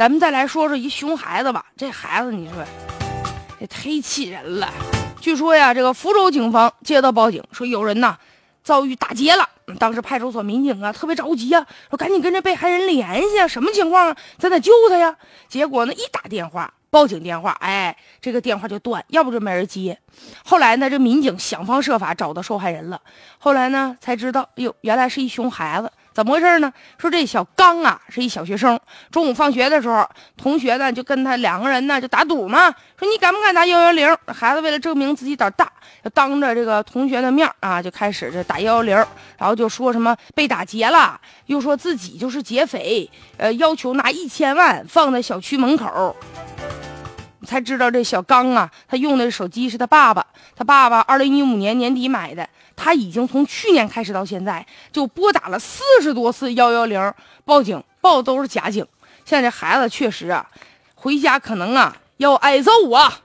咱们再来说说一熊孩子吧。这孩子，你说也忒气人了。据说呀，这个福州警方接到报警，说有人呐遭遇打劫了。当时派出所民警啊特别着急啊，说赶紧跟这被害人联系啊，什么情况啊？咱得救他呀。结果呢，一打电话。报警电话，哎，这个电话就断，要不就没人接。后来呢，这民警想方设法找到受害人了。后来呢，才知道，哎呦，原来是一熊孩子。怎么回事呢？说这小刚啊，是一小学生。中午放学的时候，同学呢就跟他两个人呢就打赌嘛，说你敢不敢打幺幺零？孩子为了证明自己胆大，就当着这个同学的面啊，就开始这打幺幺零，然后就说什么被打劫了，又说自己就是劫匪，呃，要求拿一千万放在小区门口。才知道这小刚啊，他用的手机是他爸爸，他爸爸二零一五年年底买的，他已经从去年开始到现在就拨打了四十多次幺幺零报警，报的都是假警。现在这孩子确实啊，回家可能啊要挨揍啊。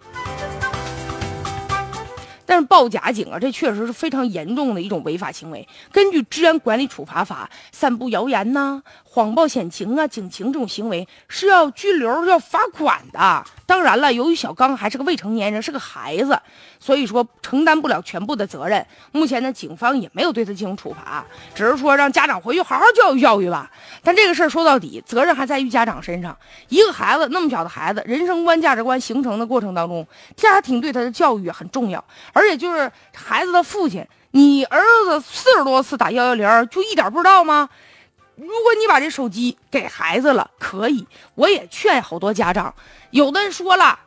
但是报假警啊，这确实是非常严重的一种违法行为。根据《治安管理处罚法》，散布谣言呐、谎报险情啊、警情这种行为是要拘留、要罚款的。当然了，由于小刚还是个未成年人，是个孩子，所以说承担不了全部的责任。目前呢，警方也没有对他进行处罚，只是说让家长回去好好教育教育吧。但这个事儿说到底，责任还在于家长身上。一个孩子那么小的孩子，人生观、价值观形成的过程当中，家庭对他的教育很重要。而且就是孩子的父亲，你儿子四十多次打幺幺零，就一点不知道吗？如果你把这手机给孩子了，可以。我也劝好多家长，有的人说了，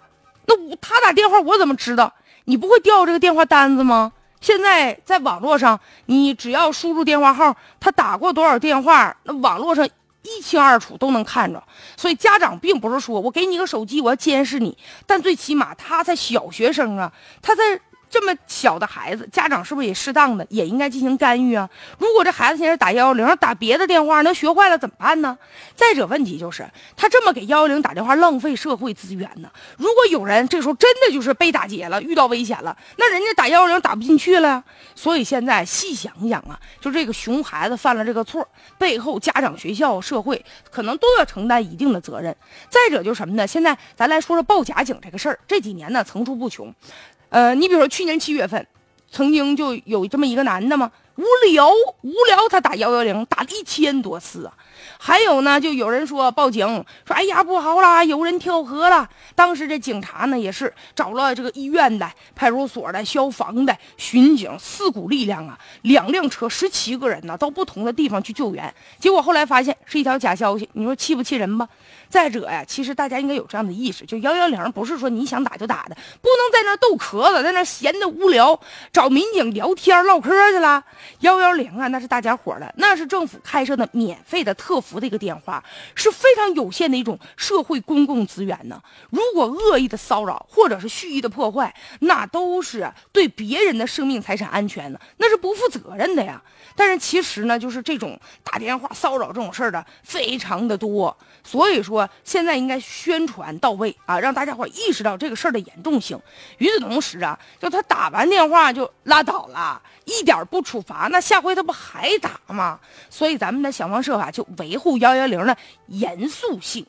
那我他打电话我怎么知道？你不会调这个电话单子吗？现在在网络上，你只要输入电话号，他打过多少电话，那网络上一清二楚都能看着。所以家长并不是说我给你个手机，我要监视你，但最起码他在小学生啊，他在。这么小的孩子，家长是不是也适当的也应该进行干预啊？如果这孩子现在打幺幺零，打别的电话，那学坏了怎么办呢？再者，问题就是他这么给幺幺零打电话，浪费社会资源呢。如果有人这时候真的就是被打劫了，遇到危险了，那人家打幺幺零打不进去了。所以现在细想想啊，就这个熊孩子犯了这个错，背后家长、学校、社会可能都要承担一定的责任。再者就是什么呢？现在咱来说说报假警这个事儿，这几年呢层出不穷。呃，你比如说去年七月份，曾经就有这么一个男的吗，无聊无聊，他打幺幺零打了一千多次啊。还有呢，就有人说报警说，哎呀不好啦，有人跳河了。当时这警察呢也是找了这个医院的、派出所的、消防的、巡警四股力量啊，两辆车十七个人呢，到不同的地方去救援。结果后来发现是一条假消息，你说气不气人吧？再者呀，其实大家应该有这样的意识，就幺幺零不是说你想打就打的，不能在那逗壳子，在那闲的无聊找民警聊天唠嗑去了。幺幺零啊，那是大家伙的，那是政府开设的免费的特服的一个电话，是非常有限的一种社会公共资源呢。如果恶意的骚扰或者是蓄意的破坏，那都是对别人的生命财产安全呢，那是不负责任的呀。但是其实呢，就是这种打电话骚扰这种事儿的非常的多。所以说，现在应该宣传到位啊，让大家伙意识到这个事儿的严重性。与此同时啊，就他打完电话就拉倒了，一点不处罚，啊那下回他不还打吗？所以咱们得想方设法就维护幺幺零的严肃性。